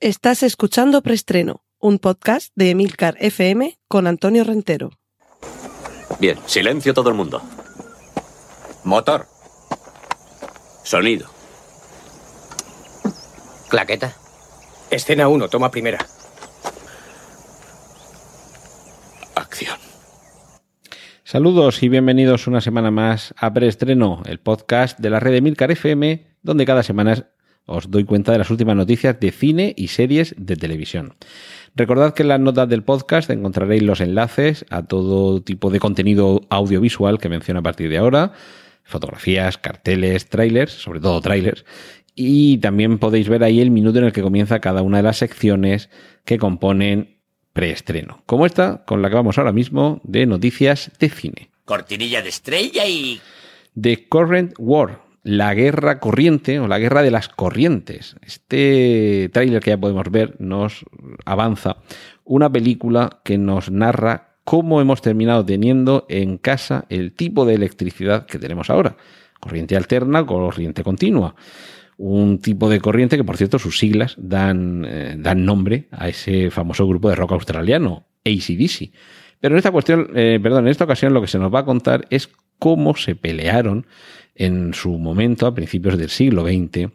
Estás escuchando Preestreno, un podcast de Emilcar FM con Antonio Rentero. Bien, silencio todo el mundo. Motor. Sonido. Claqueta. Escena 1, toma primera. Acción. Saludos y bienvenidos una semana más a Preestreno, el podcast de la red de Milcar FM, donde cada semana os doy cuenta de las últimas noticias de cine y series de televisión. Recordad que en las notas del podcast encontraréis los enlaces a todo tipo de contenido audiovisual que menciono a partir de ahora, fotografías, carteles, trailers, sobre todo trailers, y también podéis ver ahí el minuto en el que comienza cada una de las secciones que componen preestreno, como esta con la que vamos ahora mismo de noticias de cine. Cortinilla de estrella y... The Current War, la guerra corriente o la guerra de las corrientes. Este tráiler que ya podemos ver nos avanza una película que nos narra cómo hemos terminado teniendo en casa el tipo de electricidad que tenemos ahora. Corriente alterna, corriente continua. Un tipo de corriente que, por cierto, sus siglas dan, eh, dan nombre a ese famoso grupo de rock australiano, ACDC. Pero en esta cuestión, eh, perdón, en esta ocasión lo que se nos va a contar es cómo se pelearon en su momento, a principios del siglo XX,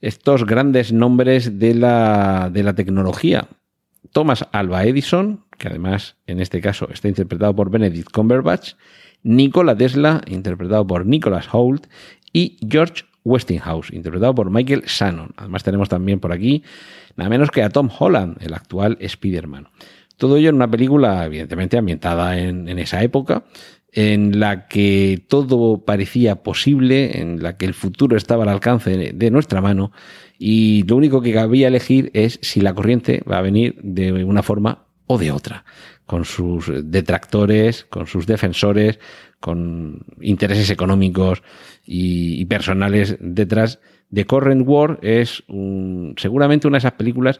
estos grandes nombres de la, de la tecnología. Thomas Alva Edison, que además en este caso está interpretado por Benedict Cumberbatch, Nikola Tesla, interpretado por Nicholas Hoult, y George Westinghouse, interpretado por Michael Shannon. Además tenemos también por aquí nada menos que a Tom Holland, el actual Spider-Man. Todo ello en una película, evidentemente, ambientada en, en esa época, en la que todo parecía posible, en la que el futuro estaba al alcance de nuestra mano y lo único que cabía elegir es si la corriente va a venir de una forma o de otra, con sus detractores, con sus defensores, con intereses económicos y, personales detrás. The Current War es seguramente una de esas películas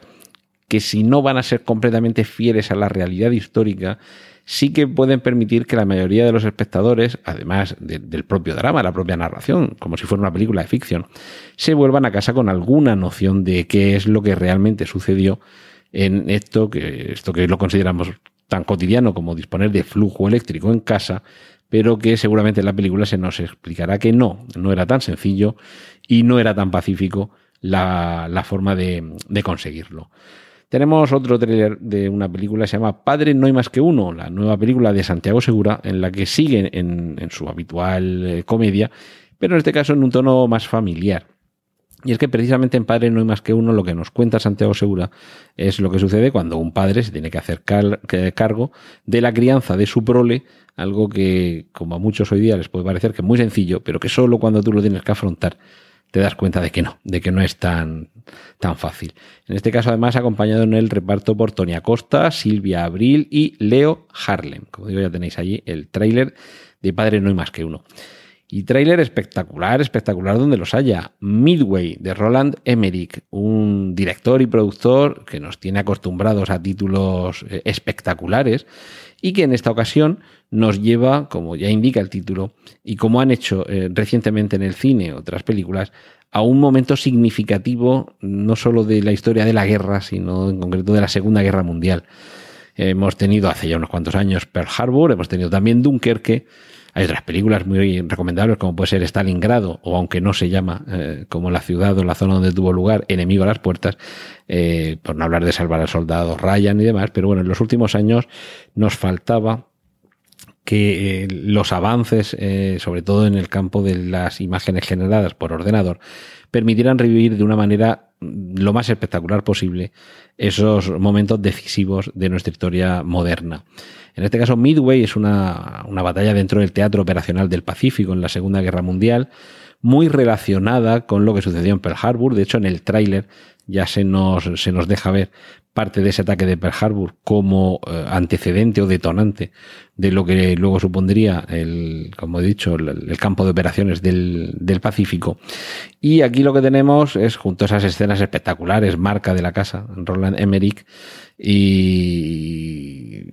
que si no van a ser completamente fieles a la realidad histórica, sí que pueden permitir que la mayoría de los espectadores, además del propio drama, la propia narración, como si fuera una película de ficción, se vuelvan a casa con alguna noción de qué es lo que realmente sucedió en esto que, esto que lo consideramos tan cotidiano como disponer de flujo eléctrico en casa, pero que seguramente en la película se nos explicará que no, no era tan sencillo y no era tan pacífico la, forma de conseguirlo. Tenemos otro tráiler de una película que se llama Padre no hay más que uno, la nueva película de Santiago Segura, en la que sigue en, su habitual eh, comedia, pero en este caso en un tono más familiar. Y es que precisamente en Padre no hay más que uno, lo que nos cuenta Santiago Segura es lo que sucede cuando un padre se tiene que hacer cargo de la crianza de su prole, algo que, como a muchos hoy día les puede parecer que es muy sencillo, pero que solo cuando tú lo tienes que afrontar te das cuenta de que no, de que no es tan, tan fácil. En este caso, además, acompañado en el reparto por Tony Acosta, Silvia Abril y Leo Harlem. Como digo, ya tenéis allí el tráiler de Padre No hay más que uno. Y tráiler espectacular, espectacular donde los haya. Midway de Roland Emmerich, un director y productor que nos tiene acostumbrados a títulos eh, espectaculares y que en esta ocasión nos lleva, como ya indica el título, y como han hecho eh, recientemente en el cine otras películas, a un momento significativo no solo de la historia de la guerra, sino en concreto de la Segunda Guerra Mundial. Hemos tenido hace ya unos cuantos años Pearl Harbor, hemos tenido también Dunkerque, hay otras películas muy recomendables como puede ser Stalingrado o aunque no se llama eh, como la ciudad o la zona donde tuvo lugar Enemigo a las puertas, eh, por no hablar de Salvar al Soldado Ryan y demás, pero bueno, en los últimos años nos faltaba que eh, los avances, sobre todo en el campo de las imágenes generadas por ordenador, permitieran revivir de una manera lo más espectacular posible esos momentos decisivos de nuestra historia moderna. En este caso, Midway es una, batalla dentro del Teatro Operacional del Pacífico en la Segunda Guerra Mundial, muy relacionada con lo que sucedió en Pearl Harbor. De hecho, en el tráiler ya se nos, se nos deja ver parte de ese ataque de Pearl Harbor como eh, antecedente o detonante de lo que luego supondría el, como he dicho, el, campo de operaciones del, del, Pacífico. Y aquí lo que tenemos es, junto a esas escenas espectaculares, marca de la casa, Roland Emmerich, y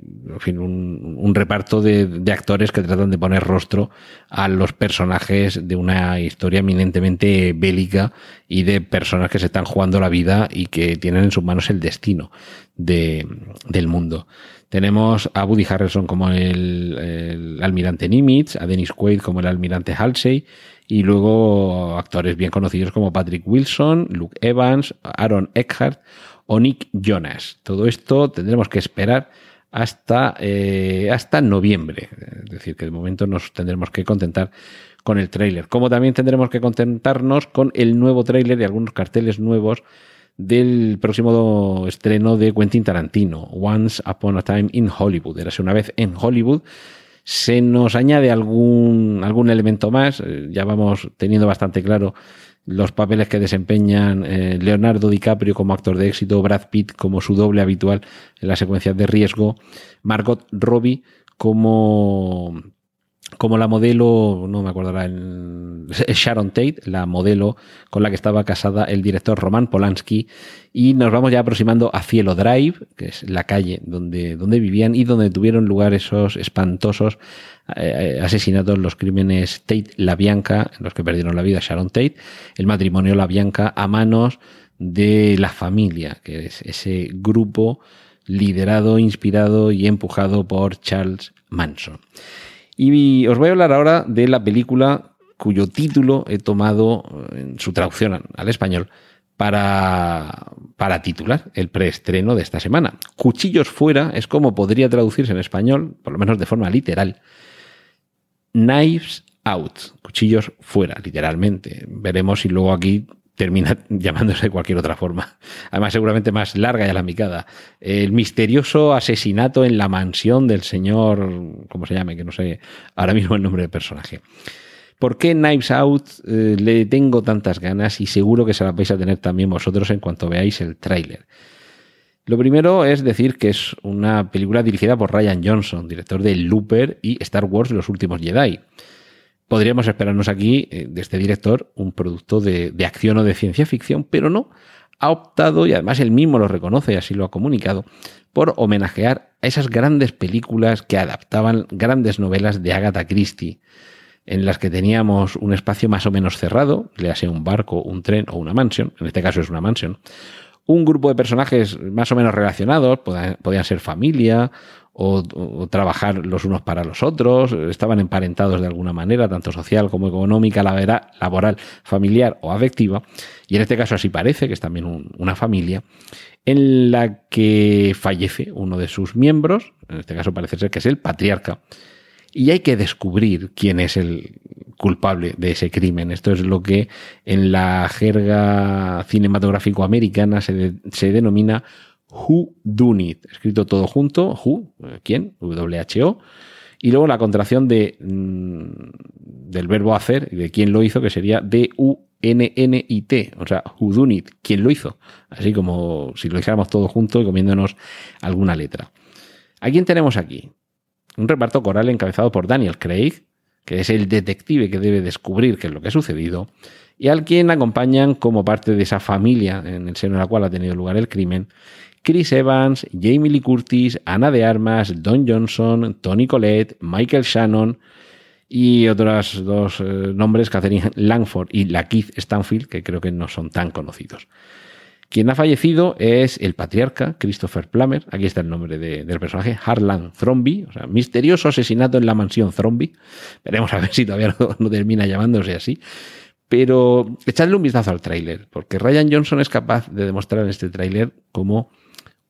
un, reparto de, actores que tratan de poner rostro a los personajes de una historia eminentemente bélica y de personas que se están jugando la vida y que tienen en sus manos el destino de, del mundo. Tenemos a Woody Harrelson como el, almirante Nimitz, a Dennis Quaid como el almirante Halsey y luego actores bien conocidos como Patrick Wilson, Luke Evans, Aaron Eckhart o Nick Jonas. Todo esto tendremos que esperar hasta, eh, hasta noviembre. Es decir, que de momento nos tendremos que contentar con el tráiler. Como también tendremos que contentarnos con el nuevo tráiler y algunos carteles nuevos del próximo estreno de Quentin Tarantino, Once Upon a Time in Hollywood. Era una vez en Hollywood. Se nos añade algún, algún elemento más. Eh, ya vamos teniendo bastante claro los papeles que desempeñan eh, Leonardo DiCaprio como actor de éxito, Brad Pitt como su doble habitual en las secuencias de riesgo, Margot Robbie como como la modelo, no me acuerdo Sharon Tate, la modelo con la que estaba casada el director Roman Polanski, y nos vamos ya aproximando a Cielo Drive, que es la calle donde, donde vivían y donde tuvieron lugar esos espantosos eh, asesinatos, los crímenes Tate La Bianca, en los que perdieron la vida Sharon Tate, el matrimonio La Bianca a manos de la familia, que es ese grupo liderado, inspirado y empujado por Charles Manson. Y os voy a hablar ahora de la película cuyo título he tomado en su traducción al español para, para titular el preestreno de esta semana. Cuchillos fuera es como podría traducirse en español, por lo menos de forma literal. Knives out, cuchillos fuera, literalmente. Veremos si luego aquí termina llamándose de cualquier otra forma. Además, seguramente más larga y alambicada. El misterioso asesinato en la mansión del señor, ¿cómo se llame? Que no sé ahora mismo el nombre del personaje. ¿Por qué Knives Out eh, le tengo tantas ganas y seguro que se las vais a tener también vosotros en cuanto veáis el tráiler? Lo primero es decir que es una película dirigida por Ryan Johnson, director de Looper y Star Wars Los Últimos Jedi podríamos esperarnos aquí eh, de este director un producto de, acción o de ciencia ficción, pero no. Ha optado, y además él mismo lo reconoce y así lo ha comunicado, por homenajear a esas grandes películas que adaptaban grandes novelas de Agatha Christie, en las que teníamos un espacio más o menos cerrado, le hace un barco, un tren o una mansión, en este caso es una mansión, un grupo de personajes más o menos relacionados, podían ser familia o, trabajar los unos para los otros, estaban emparentados de alguna manera, tanto social como económica, laboral, familiar o afectiva, y en este caso así parece, que es también una familia, en la que fallece uno de sus miembros, en este caso parece ser que es el patriarca, y hay que descubrir quién es el culpable de ese crimen. Esto es lo que en la jerga cinematográfico americana se, se denomina Who Done It, escrito todo junto, Who, ¿quién? W-H-O, y luego la contracción de, mm, del verbo hacer de quién lo hizo, que sería D-U-N-N-I-T, o sea, Who Done It, quién lo hizo, así como si lo dijéramos todo junto y comiéndonos alguna letra. ¿A quién tenemos aquí? Un reparto coral encabezado por Daniel Craig, que es el detective que debe descubrir qué es lo que ha sucedido, y al quien acompañan como parte de esa familia en el seno de la cual ha tenido lugar el crimen, Chris Evans, Jamie Lee Curtis, Ana de Armas, Don Johnson, Tony Collette, Michael Shannon y otros dos eh, nombres, Catherine Langford y la Keith Stanfield, que creo que no son tan conocidos. Quien ha fallecido es el patriarca Christopher Plummer, aquí está el nombre del personaje, Harlan Thrombey, o sea, misterioso asesinato en la mansión Thrombey. Veremos a ver si todavía no, no termina llamándose así. Pero echadle un vistazo al tráiler, porque Ryan Johnson es capaz de demostrar en este tráiler cómo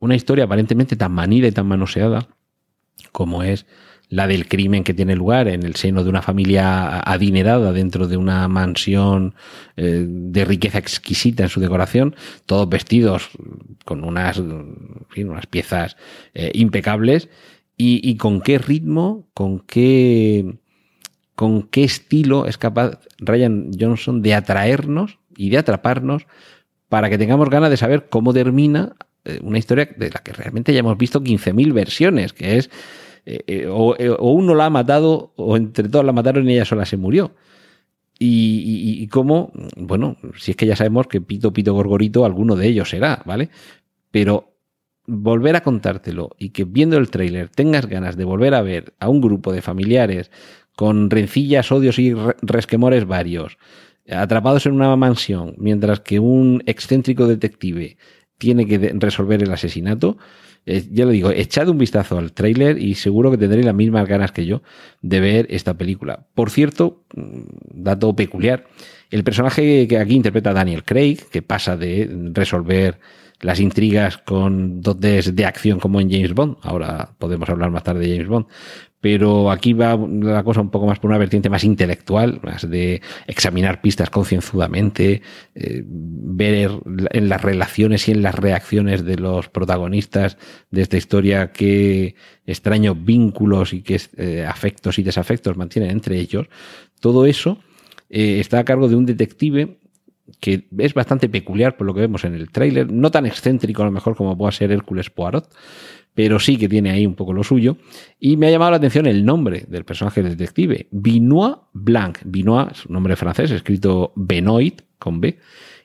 una historia aparentemente tan manida y tan manoseada como es la del crimen que tiene lugar en el seno de una familia adinerada dentro de una mansión eh, de riqueza exquisita en su decoración, todos vestidos con unas, unas piezas eh, impecables. Y, con qué ritmo, con qué, con qué estilo es capaz Ryan Johnson de atraernos y de atraparnos para que tengamos ganas de saber cómo termina una historia de la que realmente ya hemos visto 15.000 versiones, que es eh, eh, o, uno la ha matado o entre todos la mataron y ella sola se murió. Y, y, y, cómo, bueno, si es que ya sabemos que Pito, Pito, Gorgorito, alguno de ellos será, ¿vale? Pero volver a contártelo y que viendo el tráiler tengas ganas de volver a ver a un grupo de familiares con rencillas, odios y resquemores varios, atrapados en una mansión, mientras que un excéntrico detective tiene que resolver el asesinato, eh, ya lo digo, echad un vistazo al tráiler y seguro que tendréis las mismas ganas que yo de ver esta película. Por cierto, mm, dato peculiar, el personaje que aquí interpreta Daniel Craig, que pasa de resolver las intrigas con dotes de acción como en James Bond, ahora podemos hablar más tarde de James Bond, pero aquí va la cosa un poco más por una vertiente más intelectual, más de examinar pistas concienzudamente, eh, ver en las relaciones y en las reacciones de los protagonistas de esta historia qué extraños vínculos y qué eh, afectos y desafectos mantienen entre ellos. Todo eso eh, está a cargo de un detective que es bastante peculiar por lo que vemos en el tráiler, no tan excéntrico a lo mejor como pueda ser Hércules Poirot, pero sí que tiene ahí un poco lo suyo. Y me ha llamado la atención el nombre del personaje detective, Benoit Blanc. Benoit es un nombre francés, escrito Benoit con B,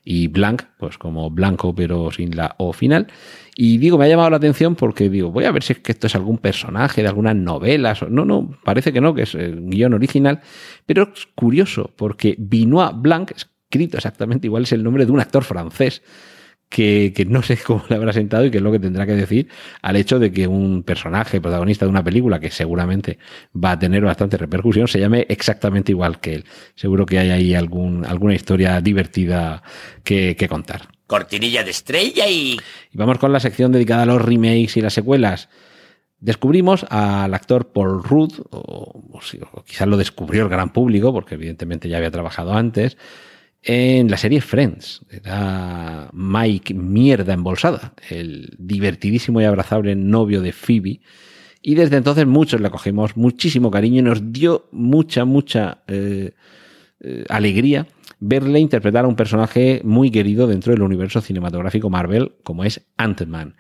y Blanc, pues como blanco pero sin la O final. Y digo, me ha llamado la atención porque digo, voy a ver si es que esto es algún personaje de algunas novelas. No, no, parece que no, que es el guion original. Pero es curioso porque Benoit Blanc, escrito exactamente igual, es el nombre de un actor francés que, que, no sé cómo le habrá sentado y qué es lo que tendrá que decir al hecho de que un personaje protagonista de una película que seguramente va a tener bastante repercusión se llame exactamente igual que él. Seguro que hay ahí algún, alguna historia divertida que, que contar. Cortinilla de estrella y... Y vamos con la sección dedicada a los remakes y las secuelas. Descubrimos al actor Paul Rudd, o, o, o quizás lo descubrió el gran público, porque evidentemente ya había trabajado antes, en la serie Friends. Era Mike Mierda Embolsada, el divertidísimo y abrazable novio de Phoebe. Y desde entonces muchos le cogimos muchísimo cariño y nos dio mucha, mucha eh, eh, alegría verle interpretar a un personaje muy querido dentro del universo cinematográfico Marvel, como es Ant-Man.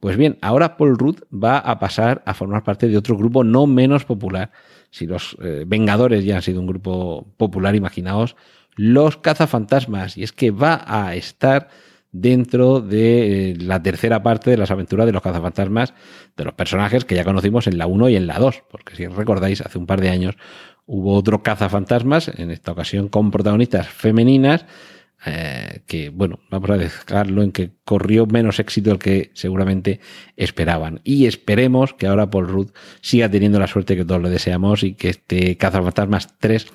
Pues bien, ahora Paul Rudd va a pasar a formar parte de otro grupo no menos popular. Si los eh, Vengadores ya han sido un grupo popular, imaginaos los cazafantasmas. Y es que va a estar dentro de eh, la tercera parte de las aventuras de los cazafantasmas, de los personajes que ya conocimos en la 1 y en la 2. Porque si recordáis, hace un par de años hubo otro cazafantasmas, en esta ocasión con protagonistas femeninas, eh, que, bueno, vamos a dejarlo en que corrió menos éxito del que seguramente esperaban. Y esperemos que ahora Paul Rudd siga teniendo la suerte que todos le deseamos y que este Cazafantasmas 3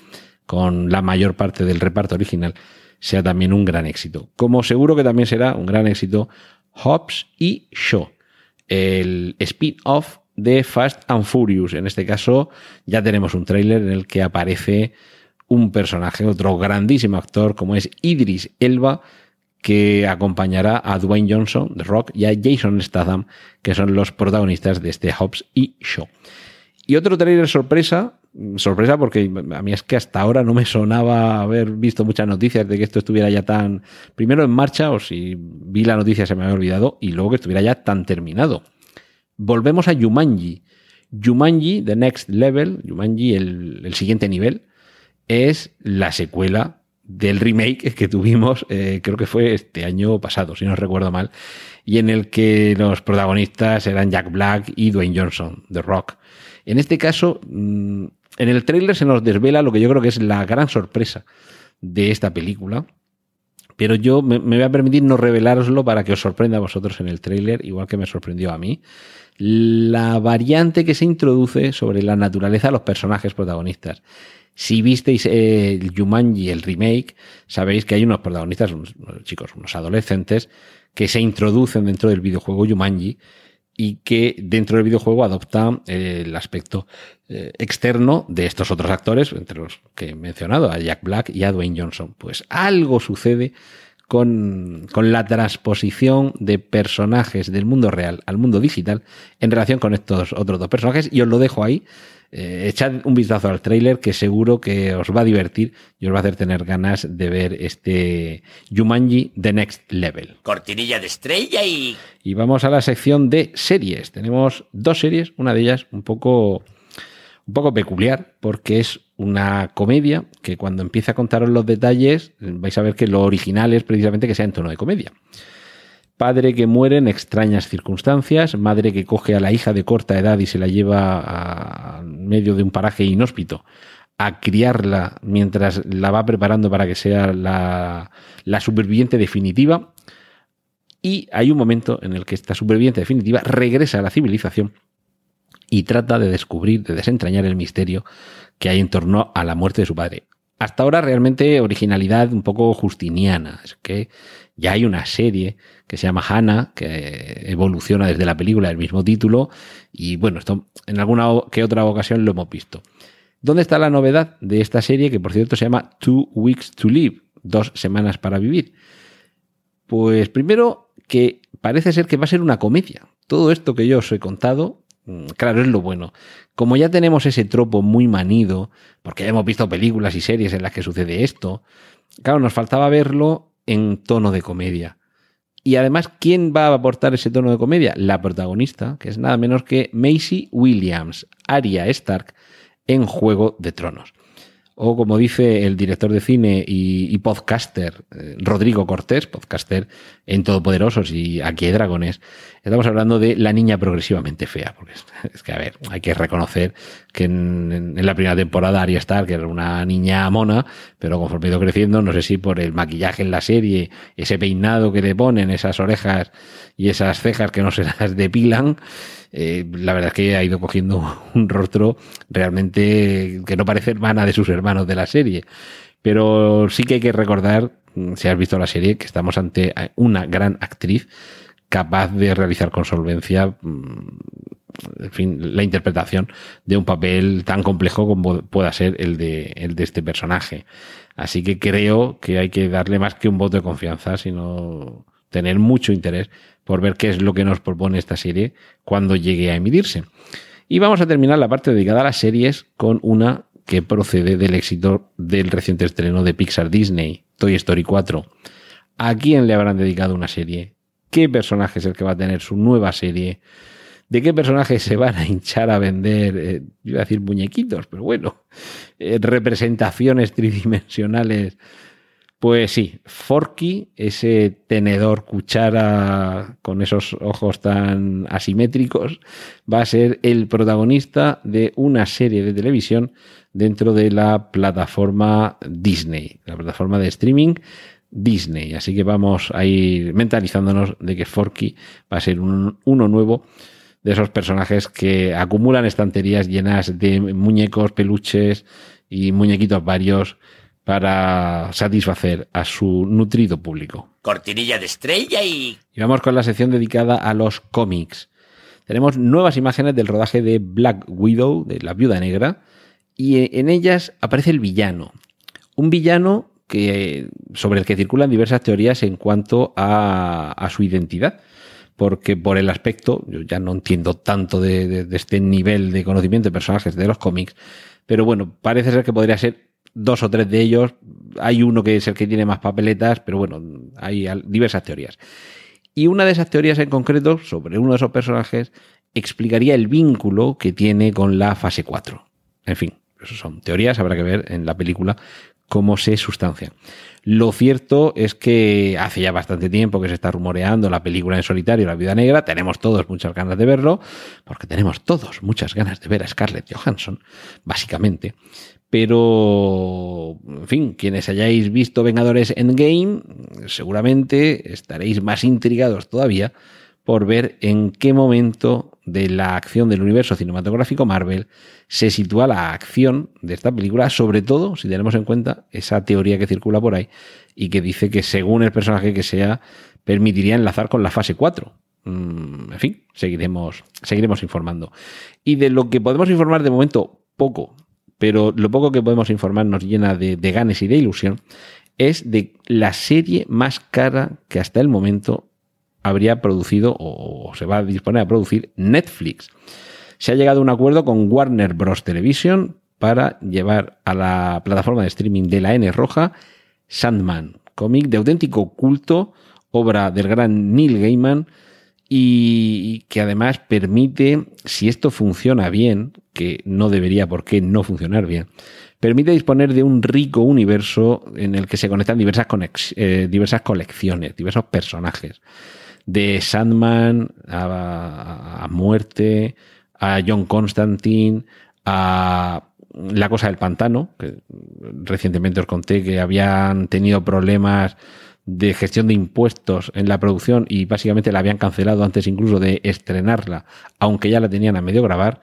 con la mayor parte del reparto original, sea también un gran éxito. Como seguro que también será un gran éxito Hobbs y Shaw, el spin-off de Fast and Furious. En este caso ya tenemos un tráiler en el que aparece un personaje, otro grandísimo actor como es Idris Elba, que acompañará a Dwayne Johnson, The Rock, y a Jason Statham, que son los protagonistas de este Hobbs y Shaw. Y otro tráiler sorpresa sorpresa porque a mí es que hasta ahora no me sonaba haber visto muchas noticias de que esto estuviera ya tan, primero en marcha, o si vi la noticia se me había olvidado, y luego que estuviera ya tan terminado. Volvemos a Yumanji. Yumanji, The Next Level, Yumanji, el, el siguiente nivel, es la secuela del remake que tuvimos, eh, creo que fue este año pasado, si no recuerdo mal, y en el que los protagonistas eran Jack Black y Dwayne Johnson, The Rock. En este caso, mm, en el tráiler se nos desvela lo que yo creo que es la gran sorpresa de esta película. Pero yo me, voy a permitir no revelároslo para que os sorprenda a vosotros en el tráiler, igual que me sorprendió a mí. La variante que se introduce sobre la naturaleza de los personajes protagonistas. Si visteis el Jumanji, el remake, sabéis que hay unos protagonistas, unos, unos chicos, unos adolescentes, que se introducen dentro del videojuego Jumanji y que dentro del videojuego adopta eh, el aspecto eh, externo de estos otros actores, entre los que he mencionado, a Jack Black y a Dwayne Johnson. Pues algo sucede con, con, la transposición de personajes del mundo real al mundo digital en relación con estos otros dos personajes y os lo dejo ahí. Eh, echad un vistazo al tráiler que seguro que os va a divertir y os va a hacer tener ganas de ver este Jumanji The Next Level. Cortinilla de estrella y... Y vamos a la sección de series. Tenemos dos series, una de ellas un poco, un poco peculiar porque es una comedia que cuando empiece a contaros los detalles vais a ver que lo original es precisamente que sea en tono de comedia. Padre que muere en extrañas circunstancias, madre que coge a la hija de corta edad y se la lleva a medio de un paraje inhóspito a criarla mientras la va preparando para que sea la, la superviviente definitiva. Y hay un momento en el que esta superviviente definitiva regresa a la civilización y trata de descubrir, de desentrañar el misterio que hay en torno a la muerte de su padre. Hasta ahora realmente originalidad un poco justiniana. Es que ya hay una serie que se llama Hannah, que evoluciona desde la película del mismo título. Y bueno, esto en alguna que otra ocasión lo hemos visto. ¿Dónde está la novedad de esta serie que por cierto se llama Two Weeks to Live? Dos semanas para vivir. Pues primero que parece ser que va a ser una comedia. Todo esto que yo os he contado, mm, claro, es lo bueno. Como ya tenemos ese tropo muy manido, porque ya hemos visto películas y series en las que sucede esto, claro, nos faltaba verlo en tono de comedia. Y además, ¿quién va a aportar ese tono de comedia? La protagonista, que es nada menos que Macy Williams, Arya Stark, en Juego de Tronos. O como dice el director de cine y, podcaster eh, Rodrigo Cortés, podcaster en Todopoderosos y Aquí hay Dragones, estamos hablando de la niña progresivamente fea. Porque es, que, a ver, hay que reconocer que en, la primera temporada Arya Stark era una niña mona, pero conforme ha ido creciendo, no sé si por el maquillaje en la serie, ese peinado que le ponen, esas orejas y esas cejas que no se las depilan, eh, la verdad es que ha ido cogiendo un rostro realmente que no parece hermana de sus hermanos de la serie. Pero sí que hay que recordar, mm, si has visto la serie, que estamos ante una gran actriz capaz de realizar con solvencia mm, la interpretación de un papel tan complejo como pueda ser el de, el de este personaje. Así que creo que hay que darle más que un voto de confianza, sino tener mucho interés por ver qué es lo que nos propone esta serie cuando llegue a emitirse. Y vamos a terminar la parte dedicada a las series con una que procede del éxito del reciente estreno de Pixar Disney, Toy Story 4. ¿A quién le habrán dedicado una serie? ¿Qué personaje es el que va a tener su nueva serie? ¿De qué personajes se van a hinchar a vender? Eh, iba a decir muñequitos, pero bueno, eh, representaciones tridimensionales pues sí, Forky, ese tenedor cuchara con esos ojos tan asimétricos, va a ser el protagonista de una serie de televisión dentro de la plataforma Disney, la plataforma de streaming Disney. Así que vamos a ir mentalizándonos de que Forky va a ser uno nuevo de esos personajes que acumulan estanterías llenas de muñecos, peluches y muñequitos varios para satisfacer a su nutrido público. Cortinilla de estrella y... Y vamos con la sección dedicada a los cómics. Tenemos nuevas imágenes del rodaje de Black Widow, de la viuda negra, y en ellas aparece el villano. Un villano que, sobre el que circulan diversas teorías en cuanto a, a su identidad porque por el aspecto, yo ya no entiendo tanto de, de, este nivel de conocimiento de personajes de los cómics, pero bueno, parece ser que podría ser dos o tres de ellos. Hay uno que es el que tiene más papeletas, pero bueno, hay diversas teorías. Y una de esas teorías en concreto, sobre uno de esos personajes, explicaría el vínculo que tiene con la fase 4. En fin, eso son teorías, habrá que ver en la película cómo se sustancian. Lo cierto es que hace ya bastante tiempo que se está rumoreando la película en solitario, La Vida Negra. Tenemos todos muchas ganas de verlo, porque tenemos todos muchas ganas de ver a Scarlett Johansson, básicamente. Pero, en fin, quienes hayáis visto Vengadores Endgame, seguramente estaréis más intrigados todavía por ver en qué momento de la acción del universo cinematográfico Marvel se sitúa la acción de esta película, sobre todo si tenemos en cuenta esa teoría que circula por ahí y que dice que según el personaje que sea, permitiría enlazar con la fase 4. Mm, en fin, seguiremos, seguiremos informando. Y de lo que podemos informar de momento, poco, pero lo poco que podemos informar nos llena de, ganes y de ilusión, es de la serie más cara que hasta el momento habría producido o se va a disponer a producir Netflix. se ha llegado a un acuerdo con Warner Bros. Television para llevar a la plataforma de streaming de la N Roja Sandman, cómic de auténtico culto, obra del gran Neil Gaiman, y que además permite, si esto funciona bien, que no debería por qué no funcionar bien, permite disponer de un rico universo en el que se conectan diversas, eh, diversas colecciones, diversos personajes, de Sandman a, a Muerte, a John Constantine, a La Cosa del Pantano, que recientemente os conté que habían tenido problemas de gestión de impuestos en la producción y básicamente la habían cancelado antes incluso de estrenarla, aunque ya la tenían a medio grabar.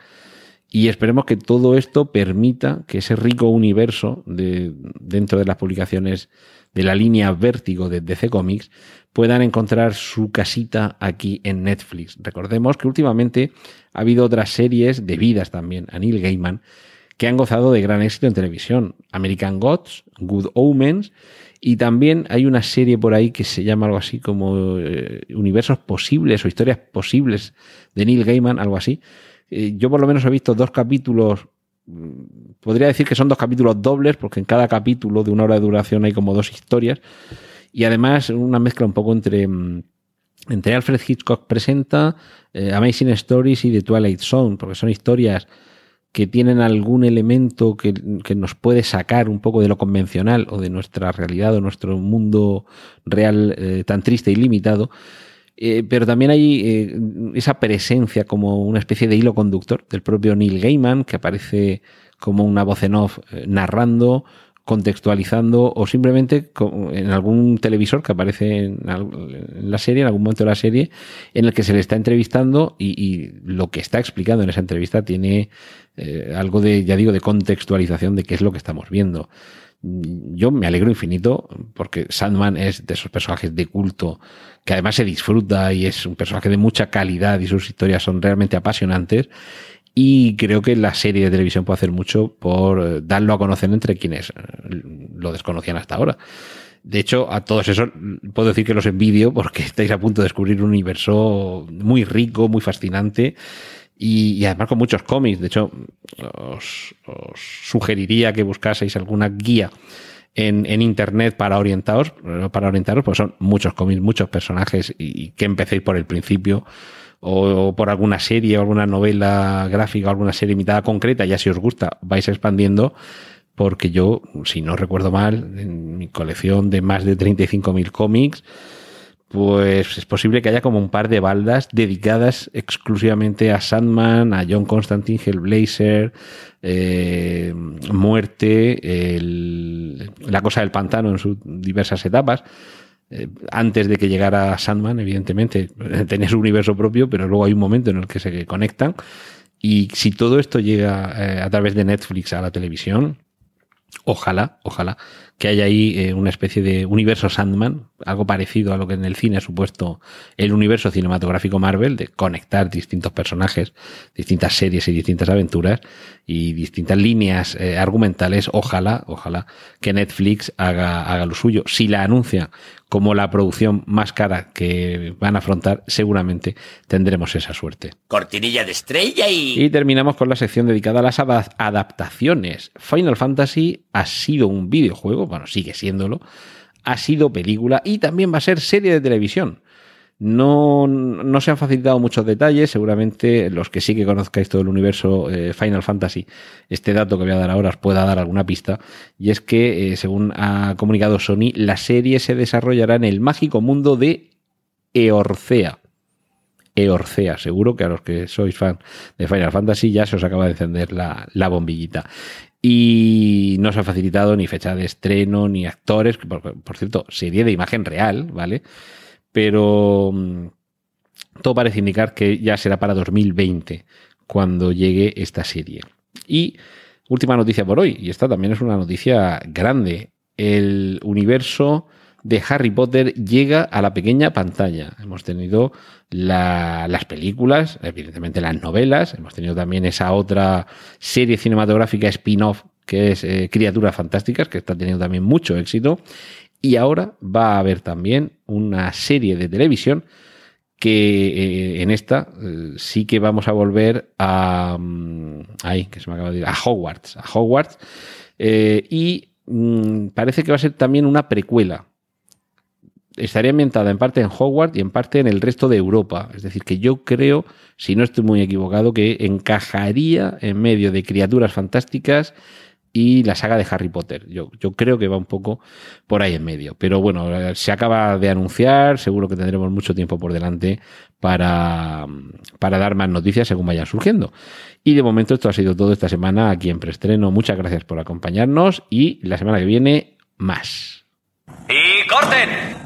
Y esperemos que todo esto permita que ese rico universo de, dentro de las publicaciones de la línea Vértigo de DC Comics puedan encontrar su casita aquí en Netflix. Recordemos que últimamente ha habido otras series debidas también a Neil Gaiman que han gozado de gran éxito en televisión. American Gods, Good Omens y también hay una serie por ahí que se llama algo así como eh, Universos Posibles o Historias Posibles de Neil Gaiman, algo así. Eh, yo por lo menos he visto dos capítulos, mm, podría decir que son dos capítulos dobles, porque en cada capítulo de una hora de duración hay como dos historias. Y además una mezcla un poco entre, mm, entre Alfred Hitchcock presenta, eh, Amazing Stories y The Twilight Zone, porque son historias que tienen algún elemento que, nos puede sacar un poco de lo convencional o de nuestra realidad o nuestro mundo real eh, tan triste y limitado. Eh, pero también hay eh, esa presencia como una especie de hilo conductor del propio Neil Gaiman, que aparece como una voz en off narrando, contextualizando o simplemente en algún televisor que aparece en, la serie, en algún momento de la serie, en el que se le está entrevistando y, lo que está explicando en esa entrevista tiene eh, algo de, ya digo, de contextualización de qué es lo que estamos viendo. Yo me alegro infinito porque Sandman es de esos personajes de culto que además se disfruta y es un personaje de mucha calidad y sus historias son realmente apasionantes y creo que la serie de televisión puede hacer mucho por eh, darlo a conocer entre quienes eh, lo desconocían hasta ahora. De hecho, a todos esos puedo decir que los envidio porque estáis a punto de descubrir un universo muy rico, muy fascinante y, además con muchos cómics. De hecho, os, sugeriría que buscaseis alguna guía en, internet para orientaros, para orientaros, pues son muchos cómics, muchos personajes y que empecéis por el principio o, por alguna serie o alguna novela gráfica o alguna serie imitada concreta, ya si os gusta, vais expandiendo, porque yo, si no recuerdo mal, en mi colección de más de 35.000 cómics, pues es posible que haya como un par de baldas dedicadas exclusivamente a Sandman, a John Constantine, Hellblazer, eh, Muerte, La Cosa del Pantano en sus diversas etapas. Eh, antes de que llegara Sandman, evidentemente, tenía su universo propio, pero luego hay un momento en el que se conectan. Y si todo esto llega eh, a través de Netflix a la televisión, ojalá, ojalá que haya ahí eh, una especie de universo Sandman, algo parecido a lo que en el cine ha supuesto el universo cinematográfico Marvel, de conectar distintos personajes, distintas series y distintas aventuras y distintas líneas eh, argumentales. Ojalá, ojalá que Netflix haga, haga lo suyo. Si la anuncia como la producción más cara que van a afrontar, seguramente tendremos esa suerte. Cortinilla de estrella y... Y terminamos con la sección dedicada a las adaptaciones. Final Fantasy ha sido un videojuego, bueno, sigue siéndolo, ha sido película y también va a ser serie de televisión. No, no, se han facilitado muchos detalles, seguramente los que sí que conozcáis todo el universo eh, Final Fantasy, este dato que voy a dar ahora os pueda dar alguna pista, y es que, eh, según ha comunicado Sony, la serie se desarrollará en el mágico mundo de Eorcea. Eorcea, seguro que a los que sois fan de Final Fantasy ya se os acaba de encender la, la bombillita. Y no se ha facilitado ni fecha de estreno, ni actores, por, por cierto, serie de imagen real, ¿vale? pero mm, todo parece indicar que ya será para 2020 cuando llegue esta serie. Y última noticia por hoy, y esta también es una noticia grande, el universo de Harry Potter llega a la pequeña pantalla. Hemos tenido las películas, evidentemente las novelas, hemos tenido también esa otra serie cinematográfica spin-off que es eh, Criaturas Fantásticas, que está teniendo también mucho éxito. Y ahora va a haber también una serie de televisión que eh, en esta eh, sí que vamos a volver a... Ahí, que se me acaba de decir, a Hogwarts. A Hogwarts. Y mm, parece que va a ser también una precuela. Estaría ambientada en parte en Hogwarts y en parte en el resto de Europa. Es decir, que yo creo, si no estoy muy equivocado, que encajaría en medio de criaturas fantásticas y la saga de Harry Potter. Yo, yo creo que va un poco por ahí en medio. Pero bueno, se acaba de anunciar, seguro que tendremos mucho tiempo por delante para, para dar más noticias según vayan surgiendo. Y de momento esto ha sido todo esta semana aquí en Preestreno. Muchas gracias por acompañarnos y la semana que viene más. ¡Y corten!